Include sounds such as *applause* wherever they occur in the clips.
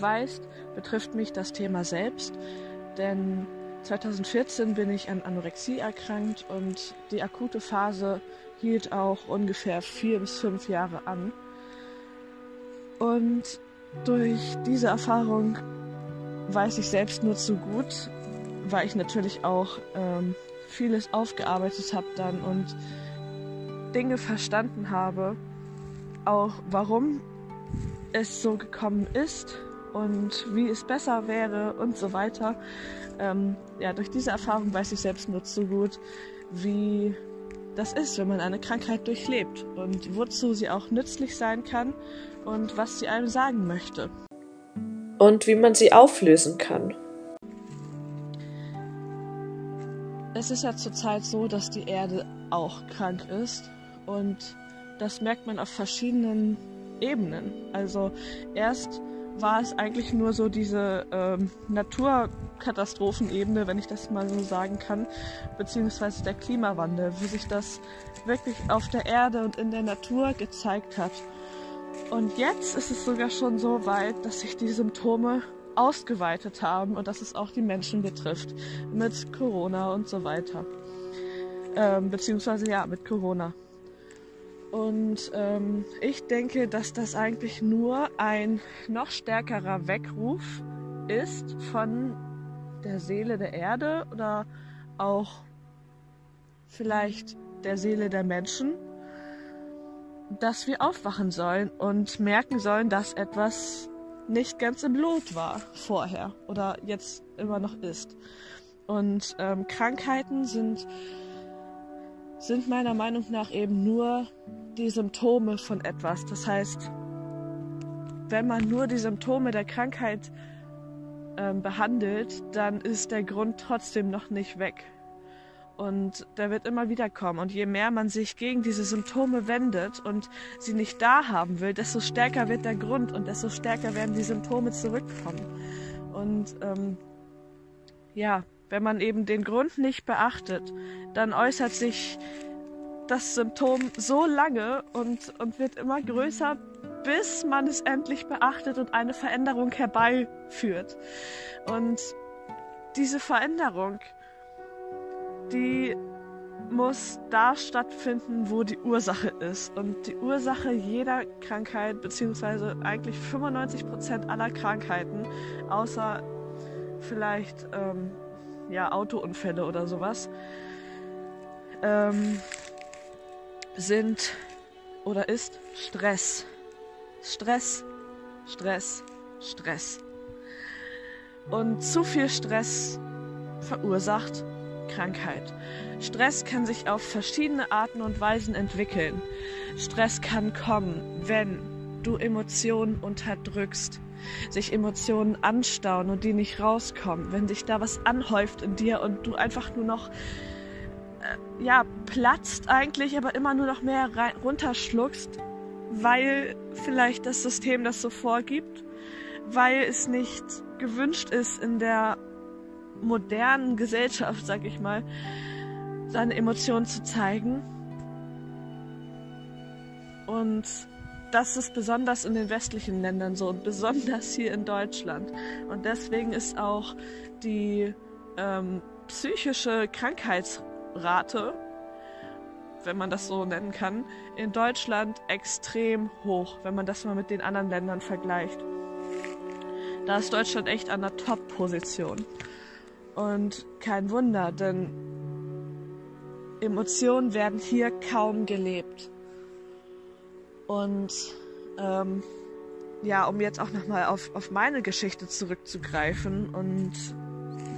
weißt, betrifft mich das Thema selbst, denn 2014 bin ich an Anorexie erkrankt und die akute Phase hielt auch ungefähr vier bis fünf Jahre an. Und durch diese Erfahrung weiß ich selbst nur zu gut, weil ich natürlich auch ähm, vieles aufgearbeitet habe dann und Dinge verstanden habe, auch warum es so gekommen ist und wie es besser wäre und so weiter. Ähm, ja, durch diese Erfahrung weiß ich selbst nur zu gut, wie das ist, wenn man eine Krankheit durchlebt und wozu sie auch nützlich sein kann und was sie einem sagen möchte. Und wie man sie auflösen kann. Es ist ja zurzeit so, dass die Erde auch krank ist und das merkt man auf verschiedenen Ebenen. Also erst war es eigentlich nur so diese ähm, Naturkatastrophenebene, wenn ich das mal so sagen kann, beziehungsweise der Klimawandel, wie sich das wirklich auf der Erde und in der Natur gezeigt hat. Und jetzt ist es sogar schon so weit, dass sich die Symptome ausgeweitet haben und dass es auch die Menschen betrifft mit Corona und so weiter. Ähm, beziehungsweise ja, mit Corona. Und ähm, ich denke, dass das eigentlich nur ein noch stärkerer Weckruf ist von der Seele der Erde oder auch vielleicht der Seele der Menschen, dass wir aufwachen sollen und merken sollen, dass etwas nicht ganz im Lot war vorher oder jetzt immer noch ist. Und ähm, Krankheiten sind, sind meiner Meinung nach eben nur die Symptome von etwas. Das heißt, wenn man nur die Symptome der Krankheit ähm, behandelt, dann ist der Grund trotzdem noch nicht weg. Und der wird immer wieder kommen. Und je mehr man sich gegen diese Symptome wendet und sie nicht da haben will, desto stärker wird der Grund und desto stärker werden die Symptome zurückkommen. Und ähm, ja, wenn man eben den Grund nicht beachtet, dann äußert sich das Symptom so lange und, und wird immer größer, bis man es endlich beachtet und eine Veränderung herbeiführt. Und diese Veränderung, die muss da stattfinden, wo die Ursache ist. Und die Ursache jeder Krankheit, beziehungsweise eigentlich 95 Prozent aller Krankheiten, außer vielleicht ähm, ja, Autounfälle oder sowas, ähm, sind oder ist Stress. Stress, Stress, Stress. Und zu viel Stress verursacht Krankheit. Stress kann sich auf verschiedene Arten und Weisen entwickeln. Stress kann kommen, wenn du Emotionen unterdrückst, sich Emotionen anstauen und die nicht rauskommen, wenn sich da was anhäuft in dir und du einfach nur noch ja, platzt eigentlich, aber immer nur noch mehr rein, runterschluckst, weil vielleicht das System das so vorgibt, weil es nicht gewünscht ist in der modernen Gesellschaft, sag ich mal, seine Emotionen zu zeigen. Und das ist besonders in den westlichen Ländern so und besonders hier in Deutschland. Und deswegen ist auch die ähm, psychische Krankheitsrate, wenn man das so nennen kann, in Deutschland extrem hoch, wenn man das mal mit den anderen Ländern vergleicht. Da ist Deutschland echt an der Top-Position. Und kein Wunder, denn Emotionen werden hier kaum gelebt. Und ähm, ja, um jetzt auch nochmal auf, auf meine Geschichte zurückzugreifen und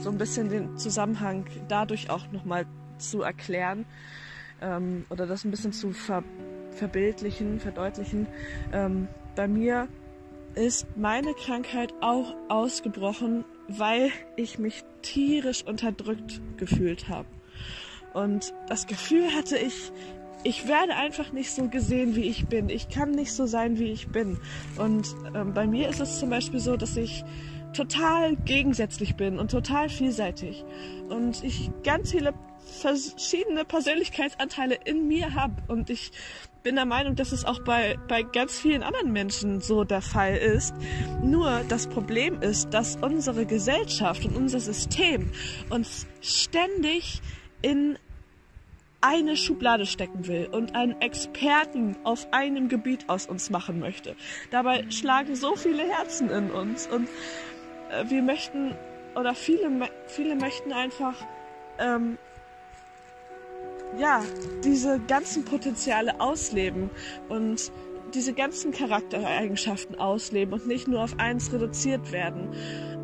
so ein bisschen den Zusammenhang dadurch auch nochmal zu erklären ähm, oder das ein bisschen zu ver verbildlichen, verdeutlichen. Ähm, bei mir ist meine Krankheit auch ausgebrochen, weil ich mich tierisch unterdrückt gefühlt habe. Und das Gefühl hatte ich, ich werde einfach nicht so gesehen, wie ich bin. Ich kann nicht so sein, wie ich bin. Und ähm, bei mir ist es zum Beispiel so, dass ich total gegensätzlich bin und total vielseitig. Und ich ganz viele verschiedene Persönlichkeitsanteile in mir habe. Und ich bin der Meinung, dass es auch bei, bei ganz vielen anderen Menschen so der Fall ist. Nur das Problem ist, dass unsere Gesellschaft und unser System uns ständig in eine Schublade stecken will und einen Experten auf einem Gebiet aus uns machen möchte. Dabei schlagen so viele Herzen in uns und äh, wir möchten oder viele, viele möchten einfach ähm, ja, diese ganzen Potenziale ausleben und diese ganzen Charaktereigenschaften ausleben und nicht nur auf eins reduziert werden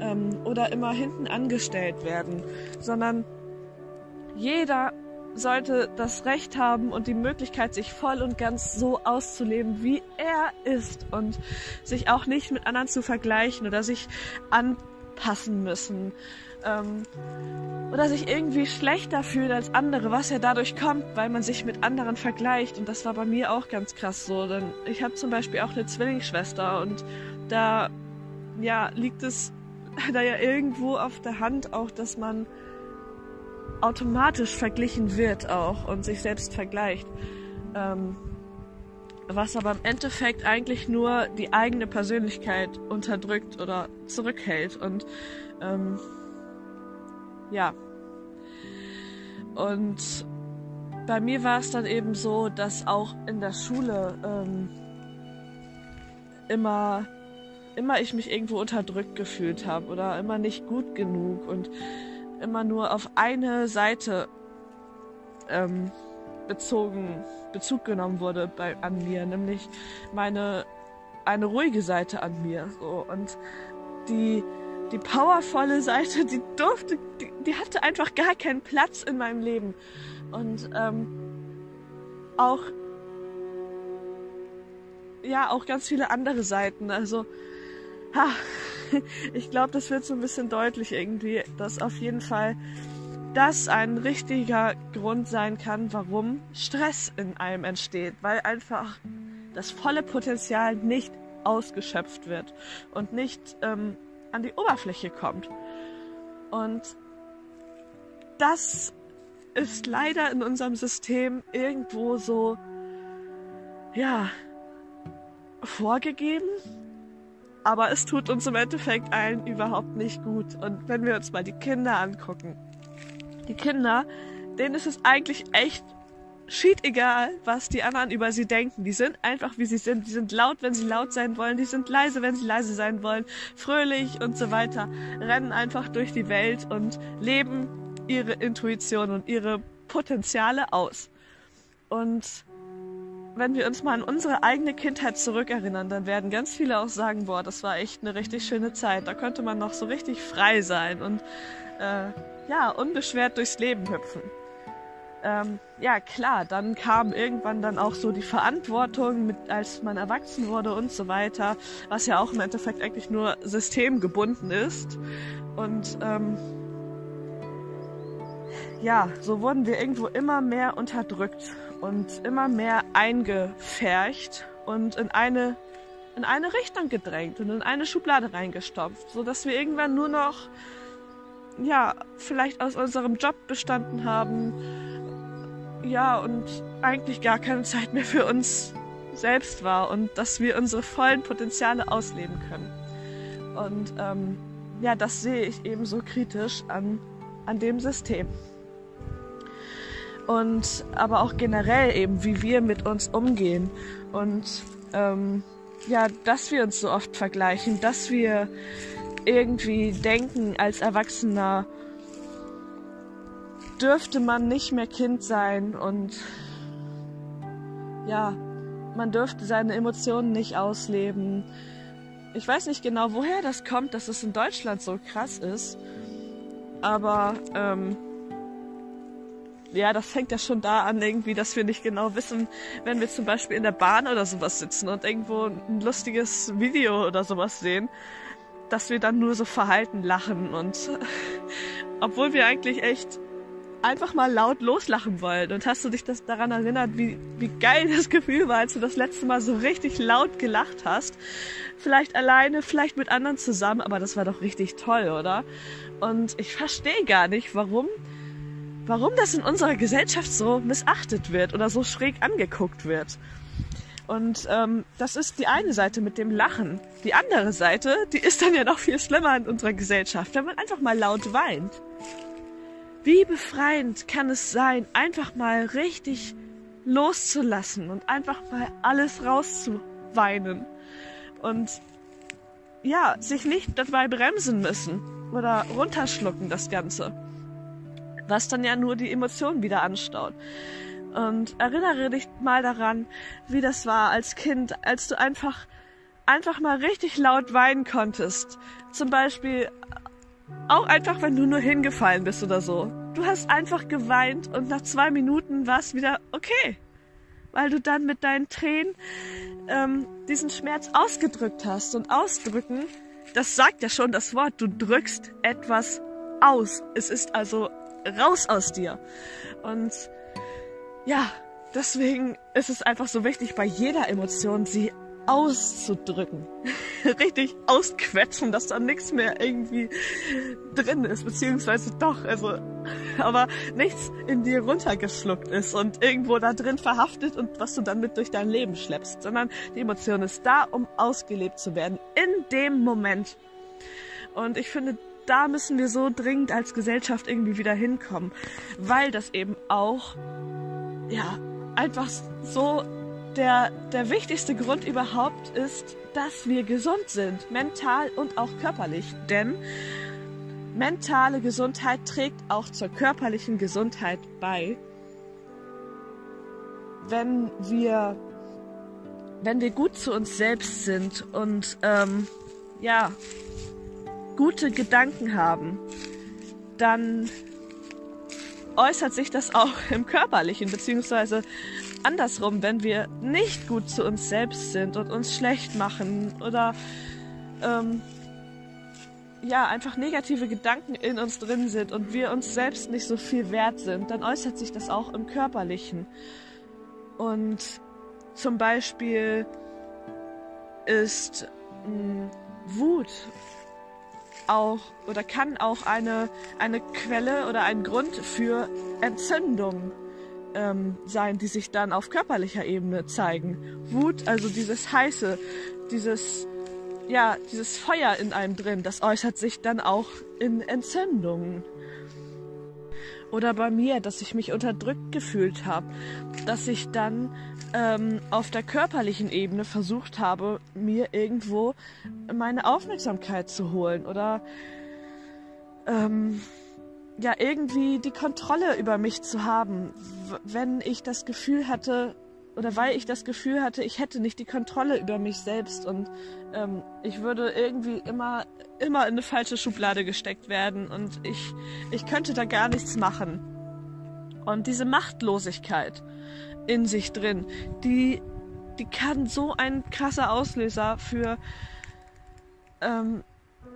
ähm, oder immer hinten angestellt werden, sondern jeder sollte das Recht haben und die Möglichkeit, sich voll und ganz so auszuleben, wie er ist und sich auch nicht mit anderen zu vergleichen oder sich anpassen müssen ähm, oder sich irgendwie schlechter fühlt als andere, was ja dadurch kommt, weil man sich mit anderen vergleicht. Und das war bei mir auch ganz krass so, denn ich habe zum Beispiel auch eine Zwillingsschwester und da ja liegt es *laughs* da ja irgendwo auf der Hand auch, dass man automatisch verglichen wird auch und sich selbst vergleicht. Ähm, was aber im Endeffekt eigentlich nur die eigene Persönlichkeit unterdrückt oder zurückhält. Und ähm, ja. Und bei mir war es dann eben so, dass auch in der Schule ähm, immer, immer ich mich irgendwo unterdrückt gefühlt habe oder immer nicht gut genug und immer nur auf eine Seite ähm, bezogen, Bezug genommen wurde bei, an mir, nämlich meine eine ruhige Seite an mir. So. Und die, die powervolle Seite, die durfte, die, die hatte einfach gar keinen Platz in meinem Leben. Und ähm, auch ja, auch ganz viele andere Seiten. Also, ha, *laughs* ich glaube, das wird so ein bisschen deutlich irgendwie, dass auf jeden Fall das ein richtiger Grund sein kann, warum Stress in einem entsteht, weil einfach das volle Potenzial nicht ausgeschöpft wird und nicht ähm, an die Oberfläche kommt. Und das ist leider in unserem System irgendwo so, ja, vorgegeben aber es tut uns im Endeffekt allen überhaupt nicht gut. Und wenn wir uns mal die Kinder angucken, die Kinder, denen ist es eigentlich echt schied egal, was die anderen über sie denken. Die sind einfach wie sie sind. Die sind laut, wenn sie laut sein wollen. Die sind leise, wenn sie leise sein wollen. Fröhlich und so weiter. Rennen einfach durch die Welt und leben ihre Intuition und ihre Potenziale aus. Und wenn wir uns mal an unsere eigene Kindheit zurückerinnern, dann werden ganz viele auch sagen, boah, das war echt eine richtig schöne Zeit. Da konnte man noch so richtig frei sein und äh, ja, unbeschwert durchs Leben hüpfen. Ähm, ja, klar, dann kam irgendwann dann auch so die Verantwortung, mit, als man erwachsen wurde und so weiter, was ja auch im Endeffekt eigentlich nur systemgebunden ist. Und ähm, ja, so wurden wir irgendwo immer mehr unterdrückt und immer mehr eingefärcht und in eine, in eine Richtung gedrängt und in eine Schublade reingestopft, so dass wir irgendwann nur noch, ja, vielleicht aus unserem Job bestanden haben, ja, und eigentlich gar keine Zeit mehr für uns selbst war und dass wir unsere vollen Potenziale ausleben können. Und ähm, ja, das sehe ich eben so kritisch an, an dem System und aber auch generell eben, wie wir mit uns umgehen und ähm, ja, dass wir uns so oft vergleichen, dass wir irgendwie denken als Erwachsener dürfte man nicht mehr Kind sein und ja, man dürfte seine Emotionen nicht ausleben. Ich weiß nicht genau, woher das kommt, dass es in Deutschland so krass ist, aber ähm, ja, das fängt ja schon da an, irgendwie, dass wir nicht genau wissen, wenn wir zum Beispiel in der Bahn oder sowas sitzen und irgendwo ein lustiges Video oder sowas sehen, dass wir dann nur so verhalten lachen und *laughs* obwohl wir eigentlich echt einfach mal laut loslachen wollen. Und hast du dich das daran erinnert, wie, wie geil das Gefühl war, als du das letzte Mal so richtig laut gelacht hast? Vielleicht alleine, vielleicht mit anderen zusammen, aber das war doch richtig toll, oder? Und ich verstehe gar nicht, warum warum das in unserer Gesellschaft so missachtet wird oder so schräg angeguckt wird. Und ähm, das ist die eine Seite mit dem Lachen. Die andere Seite, die ist dann ja noch viel schlimmer in unserer Gesellschaft, wenn man einfach mal laut weint. Wie befreiend kann es sein, einfach mal richtig loszulassen und einfach mal alles rauszuweinen. Und ja, sich nicht dabei bremsen müssen oder runterschlucken das Ganze. Was dann ja nur die Emotionen wieder anstaut. Und erinnere dich mal daran, wie das war als Kind, als du einfach, einfach mal richtig laut weinen konntest. Zum Beispiel auch einfach, wenn du nur hingefallen bist oder so. Du hast einfach geweint und nach zwei Minuten war es wieder okay. Weil du dann mit deinen Tränen ähm, diesen Schmerz ausgedrückt hast. Und ausdrücken, das sagt ja schon das Wort, du drückst etwas aus. Es ist also raus aus dir. Und ja, deswegen ist es einfach so wichtig, bei jeder Emotion sie auszudrücken. *laughs* Richtig ausquetschen, dass da nichts mehr irgendwie drin ist, beziehungsweise doch, also, aber nichts in dir runtergeschluckt ist und irgendwo da drin verhaftet und was du dann mit durch dein Leben schleppst, sondern die Emotion ist da, um ausgelebt zu werden, in dem Moment. Und ich finde, da müssen wir so dringend als Gesellschaft irgendwie wieder hinkommen, weil das eben auch, ja, einfach so der, der wichtigste Grund überhaupt ist, dass wir gesund sind, mental und auch körperlich. Denn mentale Gesundheit trägt auch zur körperlichen Gesundheit bei. Wenn wir, wenn wir gut zu uns selbst sind und ähm, ja, gute Gedanken haben, dann äußert sich das auch im körperlichen, beziehungsweise andersrum, wenn wir nicht gut zu uns selbst sind und uns schlecht machen oder ähm, ja, einfach negative Gedanken in uns drin sind und wir uns selbst nicht so viel wert sind, dann äußert sich das auch im Körperlichen. Und zum Beispiel ist mh, hm, Wut auch oder kann auch eine, eine Quelle oder ein Grund für Entzündung ähm, sein, die sich dann auf körperlicher Ebene zeigen. Wut, also dieses heiße, dieses ja, dieses Feuer in einem drin, das äußert sich dann auch in Entzündungen. Oder bei mir, dass ich mich unterdrückt gefühlt habe, dass ich dann ähm, auf der körperlichen Ebene versucht habe, mir irgendwo meine Aufmerksamkeit zu holen oder ähm, ja irgendwie die Kontrolle über mich zu haben, wenn ich das Gefühl hatte oder weil ich das Gefühl hatte, ich hätte nicht die Kontrolle über mich selbst und ähm, ich würde irgendwie immer immer in eine falsche Schublade gesteckt werden und ich ich könnte da gar nichts machen. Und diese Machtlosigkeit in sich drin, die die kann so ein krasser Auslöser für ähm,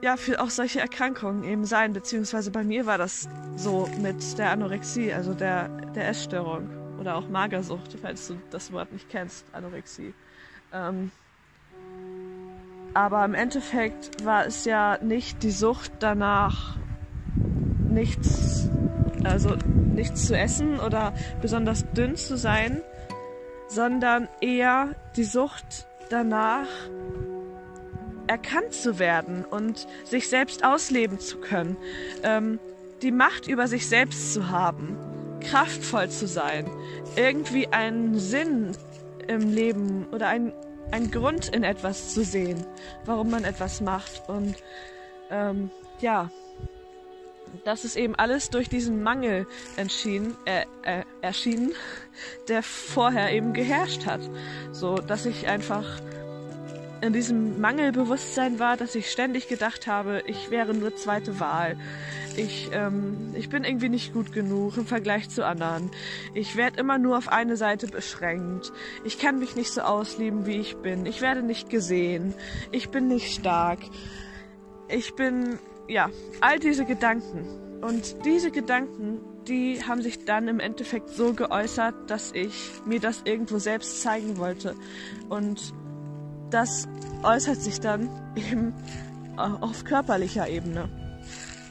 ja, für auch solche Erkrankungen eben sein, beziehungsweise bei mir war das so mit der Anorexie, also der, der Essstörung oder auch Magersucht, falls du das Wort nicht kennst, Anorexie. Ähm, aber im Endeffekt war es ja nicht die Sucht danach, nichts, also nichts zu essen oder besonders dünn zu sein, sondern eher die Sucht danach, erkannt zu werden und sich selbst ausleben zu können, ähm, die Macht über sich selbst zu haben, kraftvoll zu sein, irgendwie einen Sinn im Leben oder ein, einen Grund in etwas zu sehen, warum man etwas macht. Und ähm, ja, das ist eben alles durch diesen Mangel entschieden, äh, äh, erschienen, *laughs* der vorher eben geherrscht hat. So, dass ich einfach in diesem Mangelbewusstsein war, dass ich ständig gedacht habe, ich wäre nur zweite Wahl. Ich, ähm, ich bin irgendwie nicht gut genug im Vergleich zu anderen. Ich werde immer nur auf eine Seite beschränkt. Ich kann mich nicht so ausleben, wie ich bin. Ich werde nicht gesehen. Ich bin nicht stark. Ich bin, ja, all diese Gedanken. Und diese Gedanken, die haben sich dann im Endeffekt so geäußert, dass ich mir das irgendwo selbst zeigen wollte. Und das äußert sich dann *laughs* eben auf körperlicher Ebene.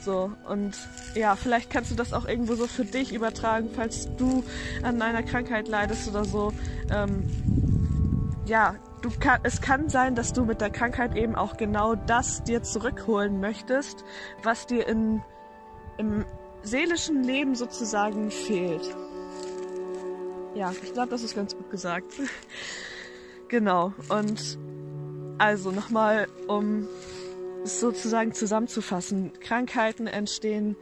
So, und ja, vielleicht kannst du das auch irgendwo so für dich übertragen, falls du an einer Krankheit leidest oder so. Ähm, ja, du kann, es kann sein, dass du mit der Krankheit eben auch genau das dir zurückholen möchtest, was dir in, im seelischen Leben sozusagen fehlt. Ja, ich glaube, das ist ganz gut gesagt. *laughs* genau. Und also nochmal, um es sozusagen zusammenzufassen. Krankheiten entstehen,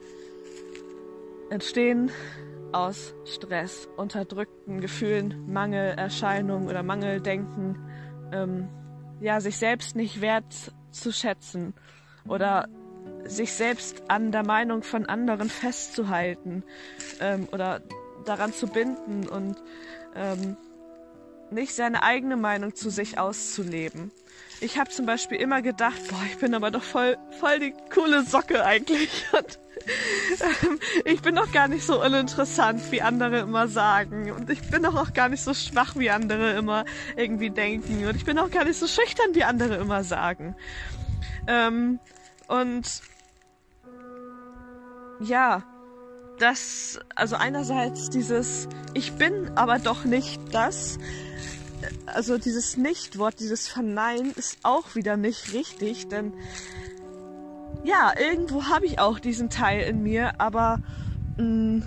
entstehen aus Stress, unterdrückten Gefühlen, Mangelerscheinungen oder Mangeldenken, ähm, ja, sich selbst nicht wert zu schätzen oder sich selbst an der Meinung von anderen festzuhalten ähm, oder daran zu binden und ähm, nicht seine eigene Meinung zu sich auszuleben. Ich habe zum Beispiel immer gedacht, boah, ich bin aber doch voll, voll die coole Socke eigentlich. *laughs* Und ähm, ich bin doch gar nicht so uninteressant, wie andere immer sagen. Und ich bin doch auch gar nicht so schwach, wie andere immer irgendwie denken. Und ich bin auch gar nicht so schüchtern, wie andere immer sagen. Ähm, und ja, das, also einerseits dieses, ich bin aber doch nicht das, also dieses Nicht-Wort, dieses Verneinen ist auch wieder nicht richtig, denn ja, irgendwo habe ich auch diesen Teil in mir, aber mh, mm,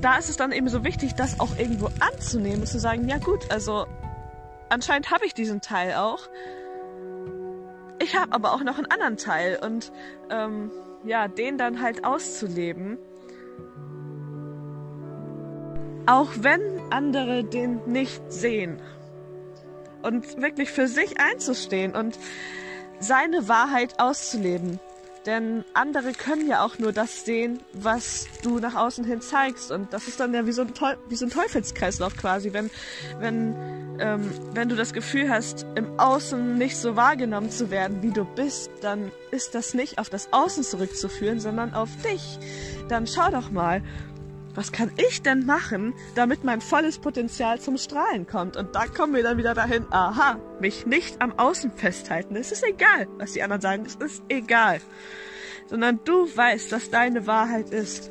da ist es dann eben so wichtig, das auch irgendwo anzunehmen und zu sagen, ja gut, also anscheinend habe ich diesen Teil auch. Ich habe aber auch noch einen anderen Teil und ähm, ja, den dann halt auszuleben. Auch wenn andere den nicht sehen. Und wirklich für sich einzustehen und seine Wahrheit auszuleben. Denn andere können ja auch nur das sehen, was du nach außen hin zeigst. Und das ist dann ja wie so ein, Teu wie so ein Teufelskreislauf quasi. Wenn, wenn, ähm, wenn du das Gefühl hast, im Außen nicht so wahrgenommen zu werden, wie du bist, dann ist das nicht auf das Außen zurückzuführen, sondern auf dich. Dann schau doch mal, was kann ich denn machen, damit mein volles Potenzial zum Strahlen kommt? Und da kommen wir dann wieder dahin, aha, mich nicht am Außen festhalten. Es ist egal, was die anderen sagen, es ist egal. Sondern du weißt, was deine Wahrheit ist.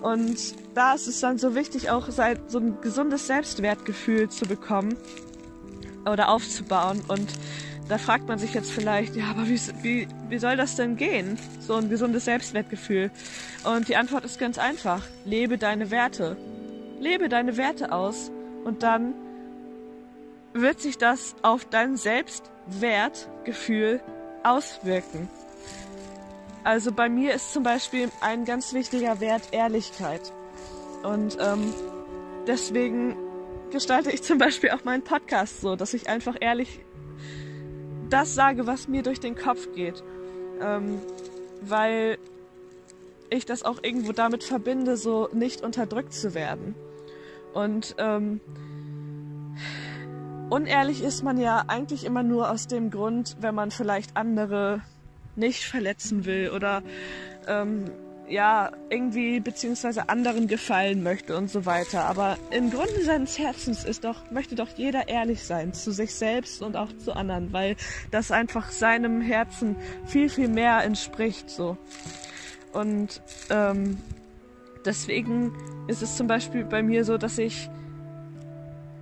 Und da ist es dann so wichtig, auch so ein gesundes Selbstwertgefühl zu bekommen oder aufzubauen und da fragt man sich jetzt vielleicht, ja, aber wie, wie, wie soll das denn gehen? So ein gesundes Selbstwertgefühl. Und die Antwort ist ganz einfach. Lebe deine Werte. Lebe deine Werte aus. Und dann wird sich das auf dein Selbstwertgefühl auswirken. Also bei mir ist zum Beispiel ein ganz wichtiger Wert Ehrlichkeit. Und ähm, deswegen gestalte ich zum Beispiel auch meinen Podcast so, dass ich einfach ehrlich das sage, was mir durch den Kopf geht. Ähm, weil ich das auch irgendwo damit verbinde, so nicht unterdrückt zu werden. Und ähm, unehrlich ist man ja eigentlich immer nur aus dem Grund, wenn man vielleicht andere nicht verletzen will oder ähm, ja, irgendwie beziehungsweise anderen gefallen möchte und so weiter. Aber im Grunde seines Herzens ist doch, möchte doch jeder ehrlich sein zu sich selbst und auch zu anderen, weil das einfach seinem Herzen viel, viel mehr entspricht, so. Und ähm, deswegen ist es zum Beispiel bei mir so, dass ich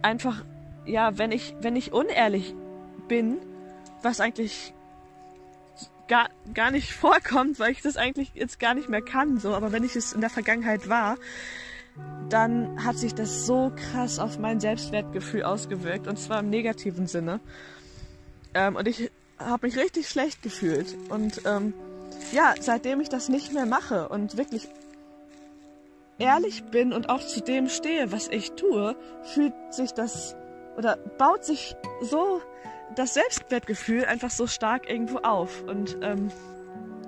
einfach, ja, wenn ich, wenn ich unehrlich bin, was eigentlich gar, gar nicht *laughs* vorkommt, weil ich das eigentlich jetzt gar nicht mehr kann, so. Aber wenn ich es in der Vergangenheit war, dann hat sich das so krass auf mein Selbstwertgefühl ausgewirkt und zwar im negativen Sinne. Ähm, und ich habe mich richtig schlecht gefühlt. Und ähm, ja, seitdem ich das nicht mehr mache und wirklich ehrlich bin und auch zu dem stehe, was ich tue, fühlt sich das oder baut sich so das Selbstwertgefühl einfach so stark irgendwo auf. Und ähm,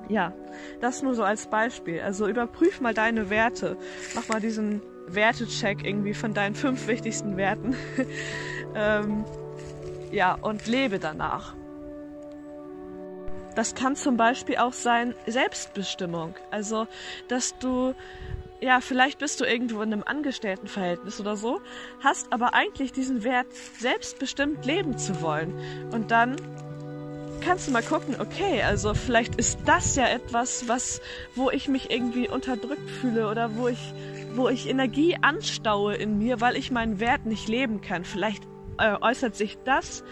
ja, das nur so als Beispiel. Also überprüf mal deine Werte. Mach mal diesen Wertecheck irgendwie von deinen fünf wichtigsten Werten. *laughs* ähm, ja, und lebe danach. Das kann zum Beispiel auch sein Selbstbestimmung. Also, dass du ja, vielleicht bist du irgendwo in einem Angestelltenverhältnis oder so, hast aber eigentlich diesen Wert, selbstbestimmt leben zu wollen. Und dann kannst du mal gucken, okay, also vielleicht ist das ja etwas, was, wo ich mich irgendwie unterdrückt fühle oder wo ich, wo ich Energie anstaue in mir, weil ich meinen Wert nicht leben kann. Vielleicht äh, äußert sich das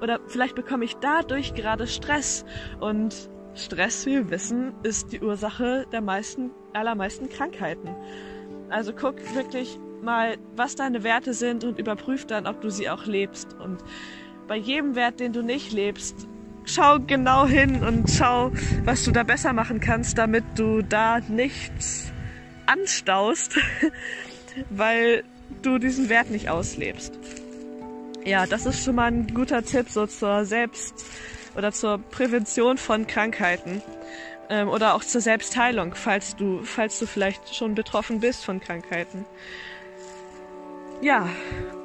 oder vielleicht bekomme ich dadurch gerade Stress und Stress, wie wir wissen, ist die Ursache der meisten, allermeisten Krankheiten. Also guck wirklich mal, was deine Werte sind und überprüf dann, ob du sie auch lebst. Und bei jedem Wert, den du nicht lebst, schau genau hin und schau, was du da besser machen kannst, damit du da nichts anstaust, *laughs* weil du diesen Wert nicht auslebst. Ja, das ist schon mal ein guter Tipp so zur Selbst- oder zur Prävention von Krankheiten ähm, oder auch zur Selbstheilung, falls du, falls du vielleicht schon betroffen bist von Krankheiten. Ja,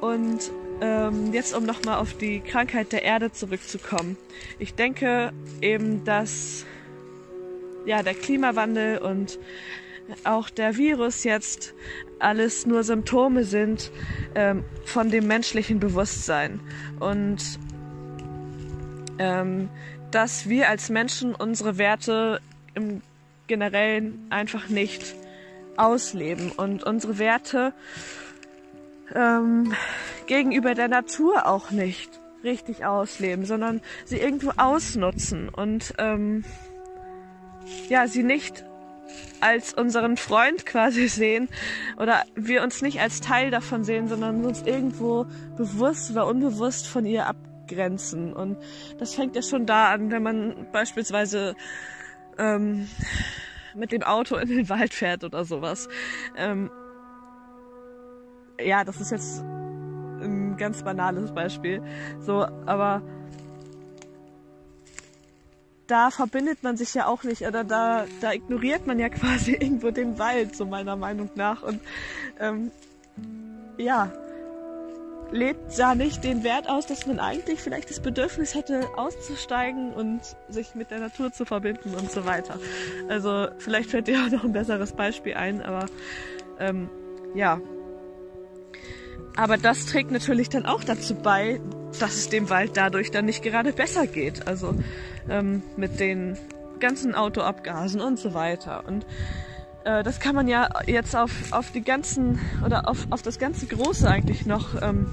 und ähm, jetzt um nochmal auf die Krankheit der Erde zurückzukommen. Ich denke eben, dass ja der Klimawandel und auch der Virus jetzt alles nur Symptome sind ähm, von dem menschlichen Bewusstsein und ähm, dass wir als Menschen unsere Werte im Generellen einfach nicht ausleben und unsere Werte ähm, gegenüber der Natur auch nicht richtig ausleben, sondern sie irgendwo ausnutzen und ähm, ja, sie nicht als unseren Freund quasi *laughs* sehen oder wir uns nicht als Teil davon sehen, sondern uns irgendwo bewusst oder unbewusst von ihr abgrenzen. Und das fängt ja schon da an, wenn man beispielsweise ähm, mit dem Auto in den Wald fährt oder sowas. Ähm, ja, das ist jetzt ein ganz banales Beispiel. So, aber da verbindet man sich ja auch nicht oder da, da ignoriert man ja *laughs* quasi irgendwo den Wald, so meiner Meinung nach. Und ähm, ja, lebt da nicht den Wert aus, dass man eigentlich vielleicht das Bedürfnis hätte, auszusteigen und sich mit der Natur zu verbinden und so weiter. Also vielleicht fällt dir *laughs* auch noch ein besseres Beispiel ein, aber ähm, ja, aber das trägt natürlich dann auch dazu bei, dass es dem Wald dadurch dann nicht gerade besser geht. Also ähm, mit den ganzen Autoabgasen und so weiter. Und äh, das kann man ja jetzt auf, auf die ganzen oder auf, auf das ganze Große eigentlich noch ähm,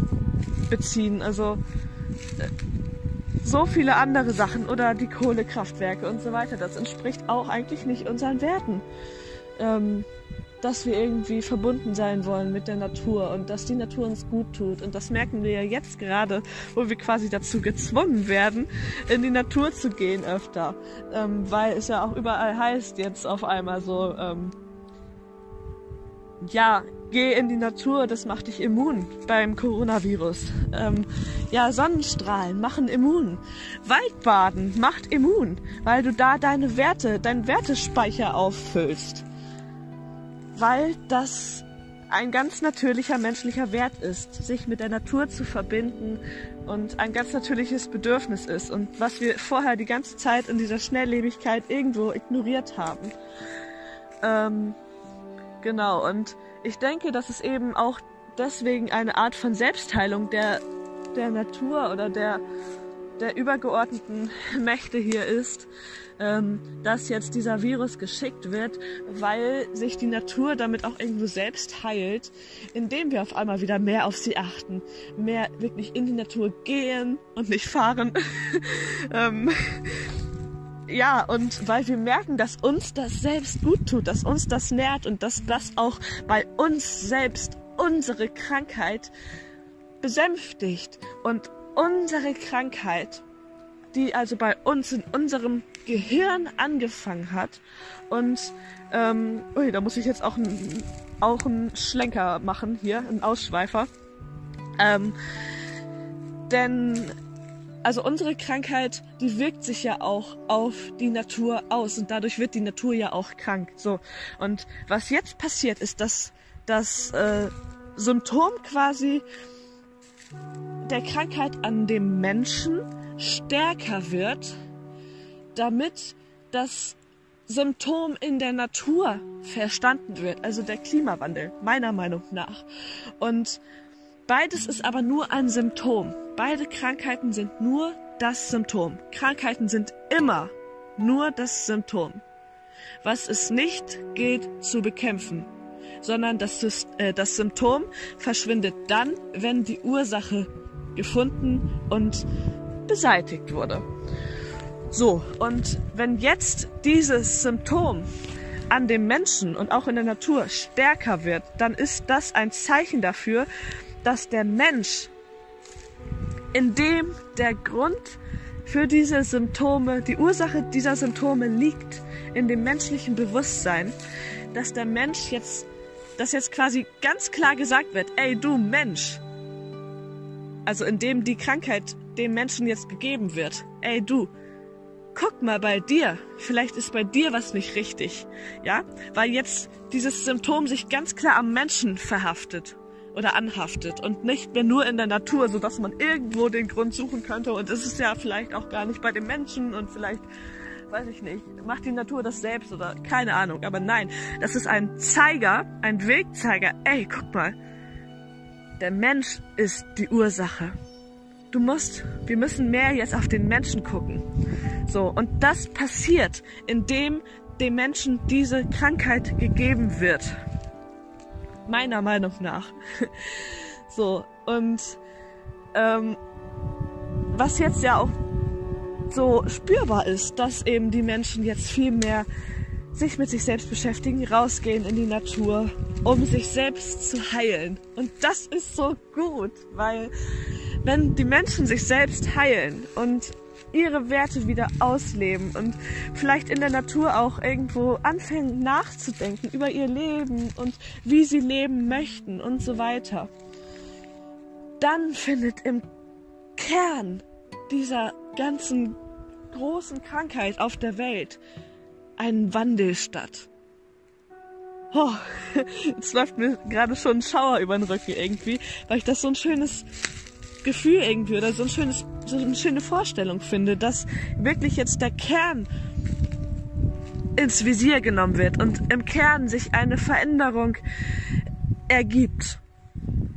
beziehen. Also äh, so viele andere Sachen oder die Kohlekraftwerke und so weiter. Das entspricht auch eigentlich nicht unseren Werten. Ähm, dass wir irgendwie verbunden sein wollen mit der Natur und dass die Natur uns gut tut. Und das merken wir ja jetzt gerade, wo wir quasi dazu gezwungen werden, in die Natur zu gehen öfter. Ähm, weil es ja auch überall heißt jetzt auf einmal so, ähm, ja, geh in die Natur, das macht dich immun beim Coronavirus. Ähm, ja, Sonnenstrahlen machen immun. Waldbaden macht immun, weil du da deine Werte, deinen Wertespeicher auffüllst weil das ein ganz natürlicher menschlicher Wert ist, sich mit der Natur zu verbinden und ein ganz natürliches Bedürfnis ist und was wir vorher die ganze Zeit in dieser Schnelllebigkeit irgendwo ignoriert haben. Ähm, genau, und ich denke, dass es eben auch deswegen eine Art von Selbstheilung der, der Natur oder der, der übergeordneten Mächte hier ist, ähm, dass jetzt dieser Virus geschickt wird, weil sich die Natur damit auch irgendwo selbst heilt, indem wir auf einmal wieder mehr auf sie achten, mehr wirklich in die Natur gehen und nicht fahren. *laughs* ähm, ja, und weil wir merken, dass uns das selbst gut tut, dass uns das nährt und dass das auch bei uns selbst unsere Krankheit besänftigt und unsere Krankheit die also bei uns in unserem Gehirn angefangen hat. Und ähm, ui, da muss ich jetzt auch einen auch Schlenker machen hier, einen Ausschweifer. Ähm, denn also unsere Krankheit, die wirkt sich ja auch auf die Natur aus und dadurch wird die Natur ja auch krank. So und was jetzt passiert ist, dass das äh, Symptom quasi der Krankheit an dem Menschen stärker wird, damit das Symptom in der Natur verstanden wird, also der Klimawandel, meiner Meinung nach. Und beides ist aber nur ein Symptom. Beide Krankheiten sind nur das Symptom. Krankheiten sind immer nur das Symptom. Was es nicht gilt zu bekämpfen, sondern das, äh, das Symptom verschwindet dann, wenn die Ursache gefunden und beseitigt wurde. So, und wenn jetzt dieses Symptom an dem Menschen und auch in der Natur stärker wird, dann ist das ein Zeichen dafür, dass der Mensch, in dem der Grund für diese Symptome, die Ursache dieser Symptome liegt in dem menschlichen Bewusstsein, dass der Mensch jetzt, dass jetzt quasi ganz klar gesagt wird, ey du Mensch, also indem die Krankheit dem Menschen jetzt gegeben wird, ey du, guck mal bei dir, vielleicht ist bei dir was nicht richtig, ja, weil jetzt dieses Symptom sich ganz klar am Menschen verhaftet oder anhaftet und nicht mehr nur in der Natur, so dass man irgendwo den Grund suchen könnte und es ist ja vielleicht auch gar nicht bei den Menschen und vielleicht weiß ich nicht, macht die Natur das selbst oder keine Ahnung, aber nein, das ist ein Zeiger, ein Wegzeiger. Ey, guck mal. Der Mensch ist die Ursache. Du musst, wir müssen mehr jetzt auf den Menschen gucken. So, und das passiert, indem dem Menschen diese Krankheit gegeben wird. Meiner Meinung nach. *laughs* So, und ähm, was jetzt ja auch so spürbar ist, dass eben die Menschen jetzt viel mehr sich mit sich selbst beschäftigen, rausgehen in die Natur, um sich selbst zu heilen. Und das ist so gut, weil wenn die Menschen sich selbst heilen und ihre Werte wieder ausleben und vielleicht in der Natur auch irgendwo anfangen nachzudenken über ihr Leben und wie sie leben möchten und so weiter, dann findet im Kern dieser ganzen großen Krankheit auf der Welt ein Wandel statt. Oh, *laughs* jetzt läuft mir gerade schon ein Schauer über den Rücken irgendwie, weil ich das so ein schönes Gefühl irgendwie oder so ein schönes, so eine schöne Vorstellung finde, dass wirklich jetzt der Kern ins Visier genommen wird und im Kern sich eine Veränderung ergibt.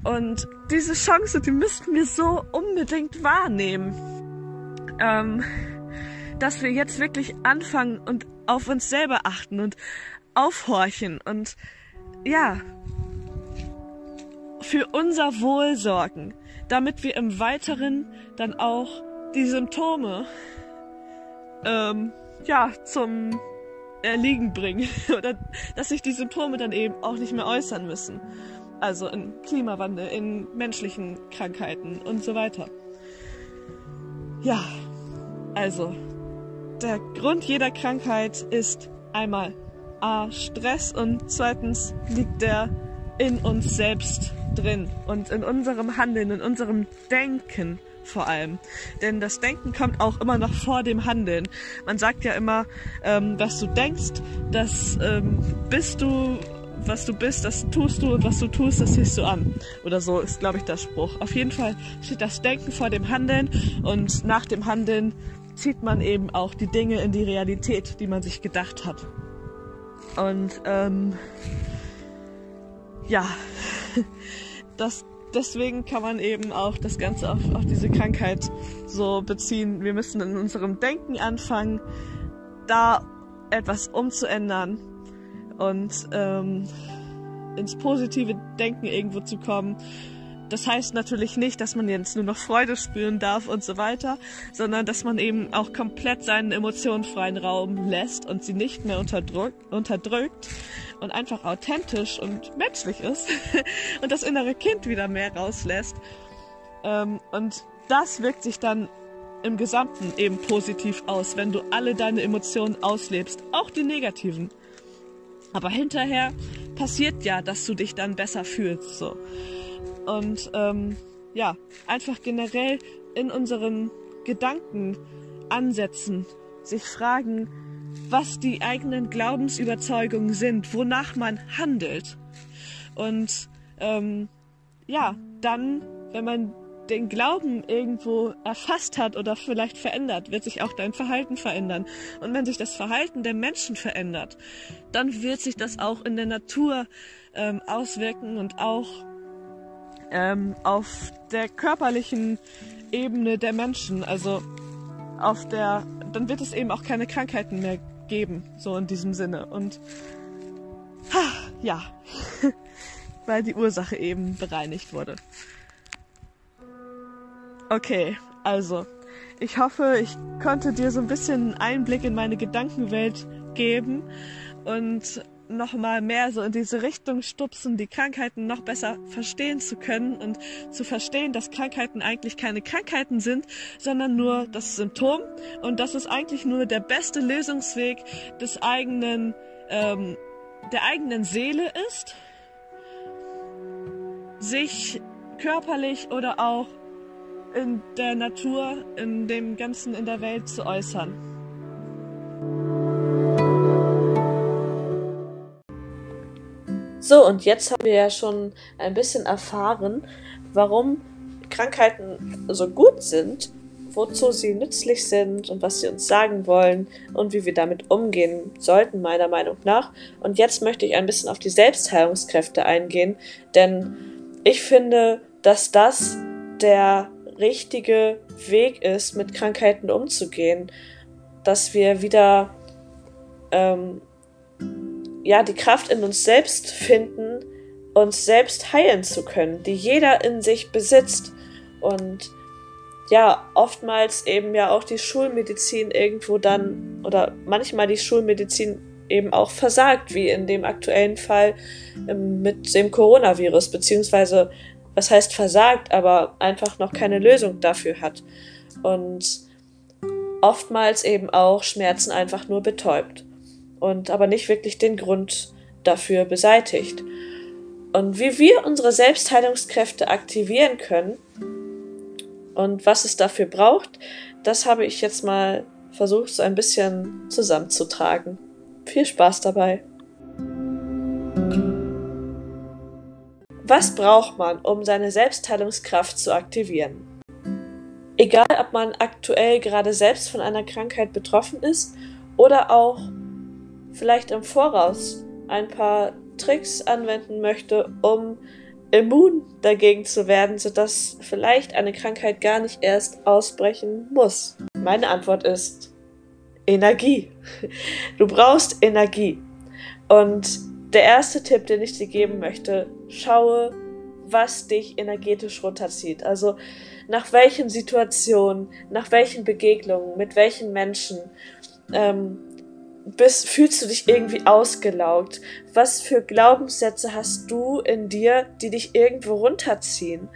Und diese Chance, die müssten wir so unbedingt wahrnehmen. Ähm, dass wir jetzt wirklich anfangen und auf uns selber achten und aufhorchen und ja, für unser Wohl sorgen, damit wir im Weiteren dann auch die Symptome ähm, ja zum Erliegen bringen *laughs* oder dass sich die Symptome dann eben auch nicht mehr äußern müssen. Also in Klimawandel, in menschlichen Krankheiten und so weiter. Ja, also der Grund jeder Krankheit ist einmal A, Stress und zweitens liegt der in uns selbst drin und in unserem Handeln, in unserem Denken vor allem. Denn das Denken kommt auch immer noch vor dem Handeln. Man sagt ja immer, ähm, was du denkst, das ähm, bist du, was du bist, das tust du und was du tust, das siehst du an. Oder so ist, glaube ich, der Spruch. Auf jeden Fall steht das Denken vor dem Handeln und nach dem Handeln zieht man eben auch die Dinge in die Realität, die man sich gedacht hat. Und ähm, ja, *laughs* das, deswegen kann man eben auch das Ganze auf, auf diese Krankheit so beziehen. Wir müssen in unserem Denken anfangen, da etwas umzuändern und ähm, ins positive Denken irgendwo zu kommen das heißt natürlich nicht, dass man jetzt nur noch Freude spüren darf und so weiter, sondern dass man eben auch komplett seinen Emotionen freien Raum lässt und sie nicht mehr unterdrückt, unterdrückt und einfach authentisch und menschlich ist *laughs* und das innere Kind wieder mehr rauslässt. Ähm, und das wirkt sich dann im Gesamten eben positiv aus, wenn du alle deine Emotionen auslebst, auch die negativen. Aber hinterher passiert ja, dass du dich dann besser fühlst. So. Und ähm, ja, einfach generell in unseren Gedanken ansetzen, sich fragen, was die eigenen Glaubensüberzeugungen sind, wonach man handelt. Und ähm, ja, dann, wenn man den Glauben irgendwo erfasst hat oder vielleicht verändert, wird sich auch dein Verhalten verändern. Und wenn sich das Verhalten der Menschen verändert, dann wird sich das auch in der Natur ähm, auswirken und auch ähm, auf der körperlichen Ebene der Menschen. Also auf der, dann wird es eben auch keine Krankheiten mehr geben, so in diesem Sinne. Und ha, ja, *laughs* weil die Ursache eben bereinigt wurde. Okay, also, ich hoffe, ich konnte dir so ein bisschen Einblick in meine Gedankenwelt geben und nochmal mehr so in diese Richtung stupsen, die Krankheiten noch besser verstehen zu können und zu verstehen, dass Krankheiten eigentlich keine Krankheiten sind, sondern nur das Symptom und dass es eigentlich nur der beste Lösungsweg des eigenen, ähm, der eigenen Seele ist, sich körperlich oder auch in der Natur, in dem Ganzen in der Welt zu äußern. So, und jetzt haben wir ja schon ein bisschen erfahren, warum Krankheiten so gut sind, wozu sie nützlich sind und was sie uns sagen wollen und wie wir damit umgehen sollten, meiner Meinung nach. Und jetzt möchte ich ein bisschen auf die Selbstheilungskräfte eingehen, denn ich finde, dass das der richtige Weg ist, mit Krankheiten umzugehen, dass wir wieder ähm, ja, die Kraft in uns selbst finden, uns selbst heilen zu können, die jeder in sich besitzt. Und ja, oftmals eben ja auch die Schulmedizin irgendwo dann oder manchmal die Schulmedizin eben auch versagt, wie in dem aktuellen Fall ähm, mit dem Coronavirus, beziehungsweise was heißt versagt, aber einfach noch keine Lösung dafür hat. Und oftmals eben auch Schmerzen einfach nur betäubt und aber nicht wirklich den Grund dafür beseitigt. Und wie wir unsere Selbstheilungskräfte aktivieren können und was es dafür braucht, das habe ich jetzt mal versucht, so ein bisschen zusammenzutragen. Viel Spaß dabei! Was braucht man, um seine Selbstheilungskraft zu aktivieren? Egal, ob man aktuell gerade selbst von einer Krankheit betroffen ist oder auch vielleicht im Voraus ein paar Tricks anwenden möchte, um immun dagegen zu werden, sodass vielleicht eine Krankheit gar nicht erst ausbrechen muss. Meine Antwort ist Energie. *laughs* Du brauchst Energie. Und der erste Tipp, den ich dir geben möchte, schaue, was dich energetisch runterzieht. Also nach welchen Situationen, nach welchen Begegnungen, mit welchen Menschen ähm, bist, fühlst du dich irgendwie ausgelaugt? Was für Glaubenssätze hast du in dir, die dich irgendwo runterziehen?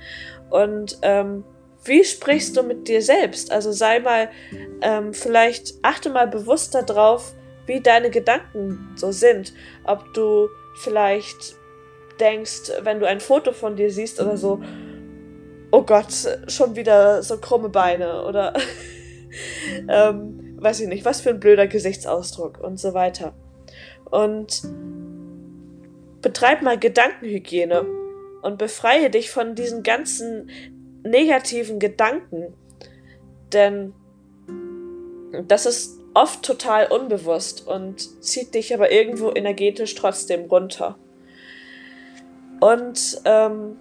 Und ähm, wie sprichst du mit dir selbst? Also sei mal, ähm, vielleicht achte mal bewusst darauf, wie deine Gedanken so sind. Ob du vielleicht denkst, wenn du ein Foto von dir siehst oder so, oh Gott, schon wieder so krumme Beine oder *laughs* ähm, weiß ich nicht, was für ein blöder Gesichtsausdruck und so weiter. Und betreib mal Gedankenhygiene und befreie dich von diesen ganzen negativen Gedanken. Denn das ist oft total unbewusst und zieht dich aber irgendwo energetisch trotzdem runter. Und ähm,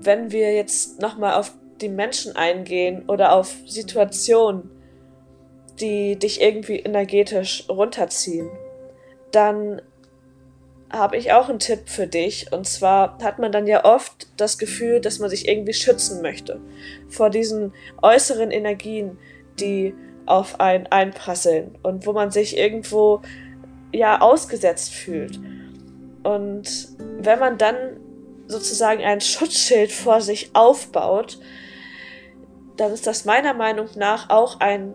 wenn wir jetzt nochmal auf die Menschen eingehen oder auf Situationen, die dich irgendwie energetisch runterziehen, dann habe ich auch einen Tipp für dich. Und zwar hat man dann ja oft das Gefühl, dass man sich irgendwie schützen möchte vor diesen äußeren Energien, die auf einen einprasseln und wo man sich irgendwo ja ausgesetzt fühlt. Und wenn man dann sozusagen ein Schutzschild vor sich aufbaut, dann ist das meiner Meinung nach auch ein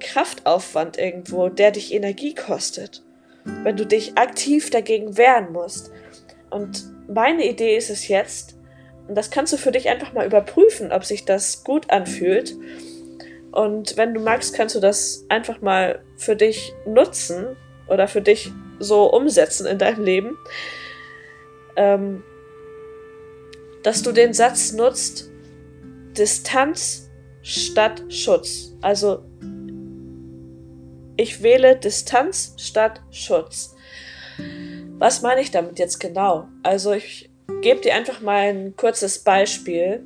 Kraftaufwand irgendwo, der dich Energie kostet, wenn du dich aktiv dagegen wehren musst. Und meine Idee ist es jetzt, und das kannst du für dich einfach mal überprüfen, ob sich das gut anfühlt. Und wenn du magst, kannst du das einfach mal für dich nutzen oder für dich so umsetzen in deinem Leben, ähm, dass du den Satz nutzt, Distanz statt Schutz. Also ich wähle Distanz statt Schutz. Was meine ich damit jetzt genau? Also ich gebe dir einfach mal ein kurzes Beispiel.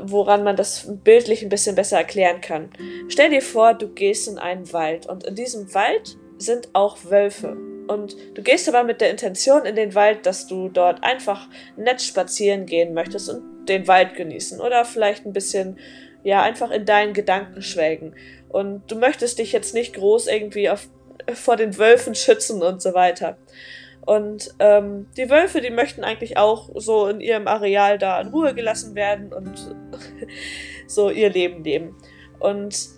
woran man das bildlich ein bisschen besser erklären kann. Stell dir vor, du gehst in einen Wald und in diesem Wald sind auch Wölfe. Und du gehst aber mit der Intention in den Wald, dass du dort einfach nett spazieren gehen möchtest und den Wald genießen oder vielleicht ein bisschen, ja, einfach in deinen Gedanken schwelgen. Und du möchtest dich jetzt nicht groß irgendwie auf, vor den Wölfen schützen und so weiter. Und ähm, die Wölfe, die möchten eigentlich auch so in ihrem Areal da in Ruhe gelassen werden und *laughs* so ihr Leben leben. Und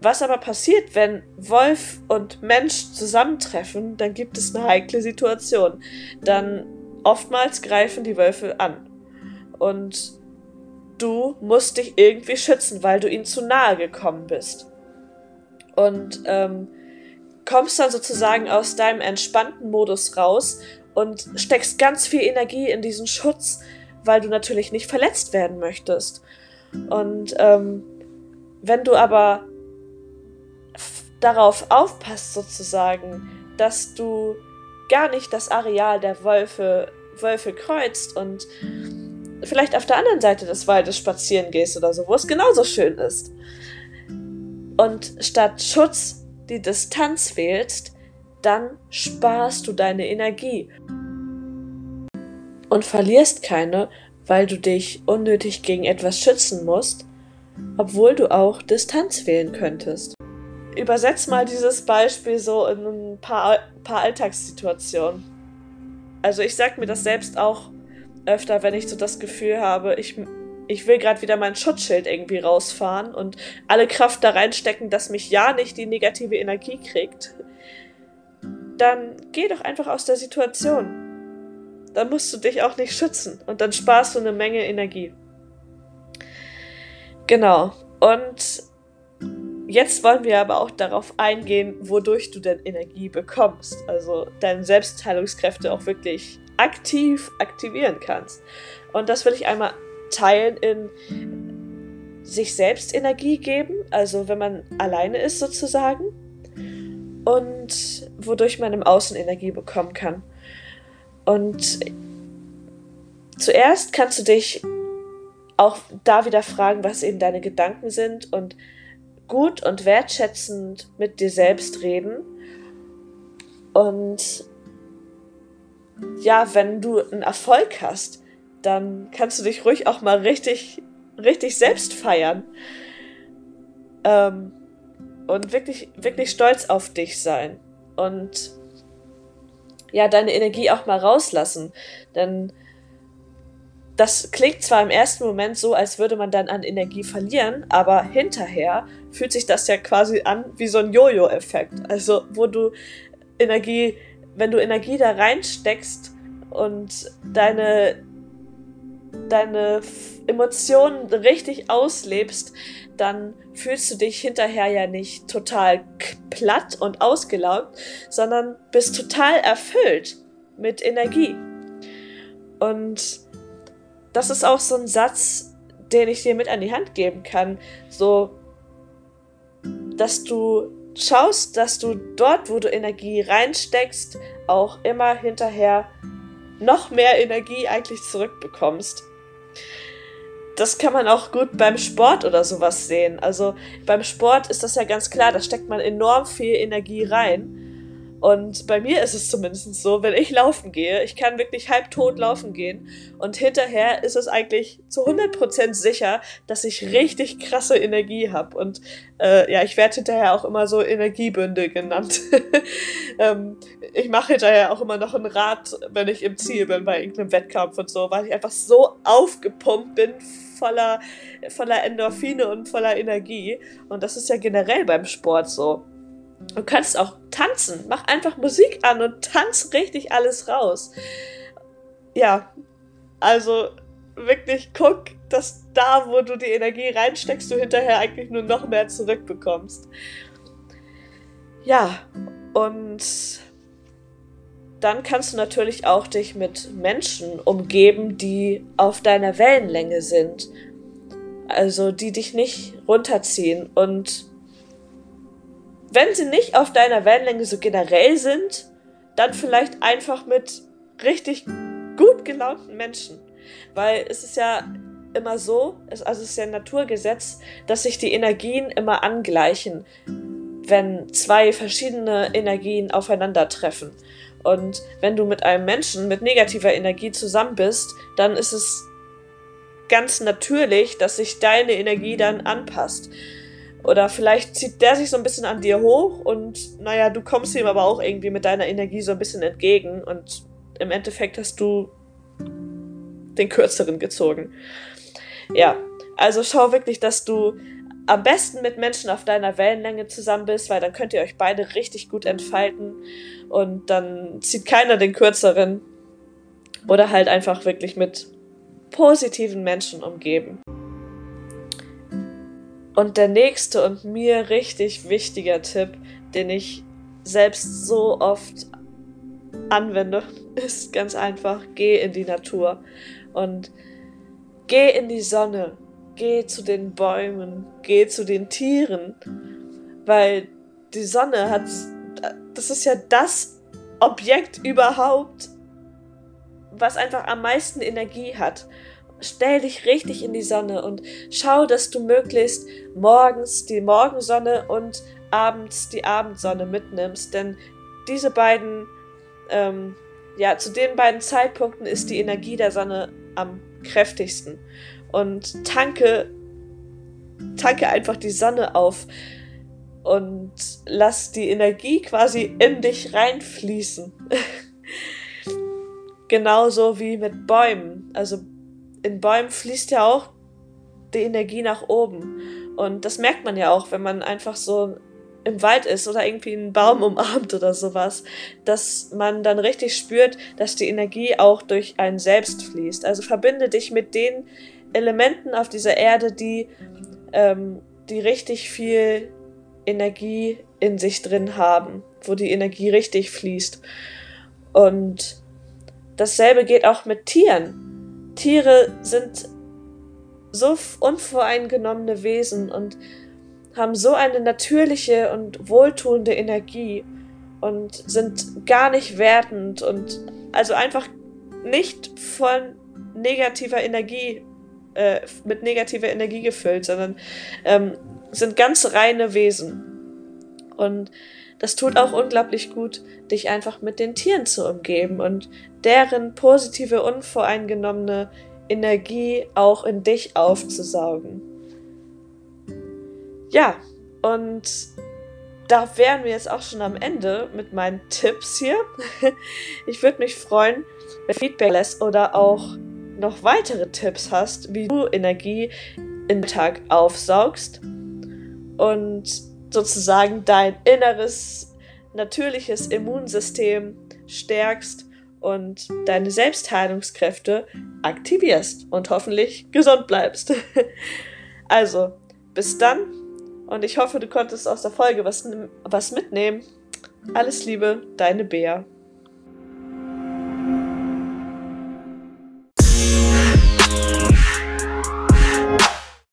was aber passiert, wenn Wolf und Mensch zusammentreffen, dann gibt es eine heikle Situation. Dann oftmals greifen die Wölfe an. Und du musst dich irgendwie schützen, weil du ihnen zu nahe gekommen bist. Und ähm, kommst dann sozusagen aus deinem entspannten Modus raus und steckst ganz viel Energie in diesen Schutz, weil du natürlich nicht verletzt werden möchtest. Und ähm, wenn du aber darauf aufpasst sozusagen, dass du gar nicht das Areal der Wölfe, Wölfe kreuzt und vielleicht auf der anderen Seite des Waldes spazieren gehst oder so, wo es genauso schön ist. Und statt Schutz die Distanz wählst, dann sparst du deine Energie und verlierst keine, weil du dich unnötig gegen etwas schützen musst, obwohl du auch Distanz wählen könntest übersetz mal dieses Beispiel so in ein paar, paar Alltagssituationen. Also ich sag mir das selbst auch öfter, wenn ich so das Gefühl habe, ich, ich will gerade wieder mein Schutzschild irgendwie rausfahren und alle Kraft da reinstecken, dass mich ja nicht die negative Energie kriegt. Dann geh doch einfach aus der Situation. Dann musst du dich auch nicht schützen und dann sparst du eine Menge Energie. Genau. Und Jetzt wollen wir aber auch darauf eingehen, wodurch du denn Energie bekommst. Also deine Selbstheilungskräfte auch wirklich aktiv aktivieren kannst. Und das will ich einmal teilen in sich selbst Energie geben, also wenn man alleine ist sozusagen. Und wodurch man im Außen Energie bekommen kann. Und zuerst kannst du dich auch da wieder fragen, was eben deine Gedanken sind und gut und wertschätzend mit dir selbst reden. Und ja, wenn du einen Erfolg hast, dann kannst du dich ruhig auch mal richtig, richtig selbst feiern. Ähm, und wirklich, wirklich stolz auf dich sein. Und ja, deine Energie auch mal rauslassen. Denn das klingt zwar im ersten Moment so, als würde man dann an Energie verlieren, aber hinterher fühlt sich das ja quasi an wie so ein Jojo-Effekt. Also, wo du Energie, wenn du Energie da reinsteckst und deine, deine Emotionen richtig auslebst, dann fühlst du dich hinterher ja nicht total platt und ausgelaugt, sondern bist total erfüllt mit Energie. Und das ist auch so ein Satz, den ich dir mit an die Hand geben kann. So, dass du schaust, dass du dort, wo du Energie reinsteckst, auch immer hinterher noch mehr Energie eigentlich zurückbekommst. Das kann man auch gut beim Sport oder sowas sehen. Also beim Sport ist das ja ganz klar, da steckt man enorm viel Energie rein. Und bei mir ist es zumindest so, wenn ich laufen gehe, ich kann wirklich halbtot laufen gehen und hinterher ist es eigentlich zu 100% sicher, dass ich richtig krasse Energie habe. Und äh, ja, ich werde hinterher auch immer so Energiebünde genannt. *laughs* ähm, ich mache hinterher auch immer noch ein Rad, wenn ich im Ziel bin bei irgendeinem Wettkampf und so, weil ich einfach so aufgepumpt bin, voller, voller Endorphine und voller Energie. Und das ist ja generell beim Sport so. Du kannst auch tanzen. Mach einfach Musik an und tanz richtig alles raus. Ja, also wirklich guck, dass da, wo du die Energie reinsteckst, du hinterher eigentlich nur noch mehr zurückbekommst. Ja, und dann kannst du natürlich auch dich mit Menschen umgeben, die auf deiner Wellenlänge sind. Also die dich nicht runterziehen und wenn sie nicht auf deiner Wellenlänge so generell sind, dann vielleicht einfach mit richtig gut gelaunten Menschen. Weil es ist ja immer so, also es ist ja ein Naturgesetz, dass sich die Energien immer angleichen, wenn zwei verschiedene Energien aufeinandertreffen. Und wenn du mit einem Menschen mit negativer Energie zusammen bist, dann ist es ganz natürlich, dass sich deine Energie dann anpasst. Oder vielleicht zieht der sich so ein bisschen an dir hoch und naja, du kommst ihm aber auch irgendwie mit deiner Energie so ein bisschen entgegen und im Endeffekt hast du den kürzeren gezogen. Ja, also schau wirklich, dass du am besten mit Menschen auf deiner Wellenlänge zusammen bist, weil dann könnt ihr euch beide richtig gut entfalten und dann zieht keiner den kürzeren oder halt einfach wirklich mit positiven Menschen umgeben. Und der nächste und mir richtig wichtiger Tipp, den ich selbst so oft anwende, *laughs* ist ganz einfach, geh in die Natur und geh in die Sonne, geh zu den Bäumen, geh zu den Tieren, weil die Sonne hat, das ist ja das Objekt überhaupt, was einfach am meisten Energie hat. Stell dich richtig in die Sonne und schau, dass du möglichst morgens die Morgensonne und abends die Abendsonne mitnimmst, denn diese beiden, ähm, ja, zu den beiden Zeitpunkten ist die Energie der Sonne am kräftigsten. Und tanke, tanke einfach die Sonne auf und lass die Energie quasi in dich reinfließen. *laughs* Genauso wie mit Bäumen. Also in Bäumen fließt ja auch die Energie nach oben. Und das merkt man ja auch, wenn man einfach so im Wald ist oder irgendwie einen Baum umarmt oder sowas, dass man dann richtig spürt, dass die Energie auch durch einen selbst fließt. Also verbinde dich mit den Elementen auf dieser Erde, die, ähm, die richtig viel Energie in sich drin haben, wo die Energie richtig fließt. Und dasselbe geht auch mit Tieren. Tiere sind so unvoreingenommene Wesen und haben so eine natürliche und wohltuende Energie und sind gar nicht wertend und also einfach nicht von negativer Energie, äh, mit negativer Energie gefüllt, sondern ähm, sind ganz reine Wesen. Und das tut auch unglaublich gut, dich einfach mit den Tieren zu umgeben und deren positive, unvoreingenommene Energie auch in dich aufzusaugen. Ja, und da wären wir jetzt auch schon am Ende mit meinen Tipps hier. *laughs* Ich würde mich freuen, wenn Feedback lässt oder auch noch weitere Tipps hast, wie du Energie im Tag aufsaugst und sozusagen dein inneres, natürliches Immunsystem stärkst und deine Selbstheilungskräfte aktivierst und hoffentlich gesund bleibst. *laughs* Also, bis dann und ich hoffe, du konntest aus der Folge was, was mitnehmen. Alles Liebe, deine Bea.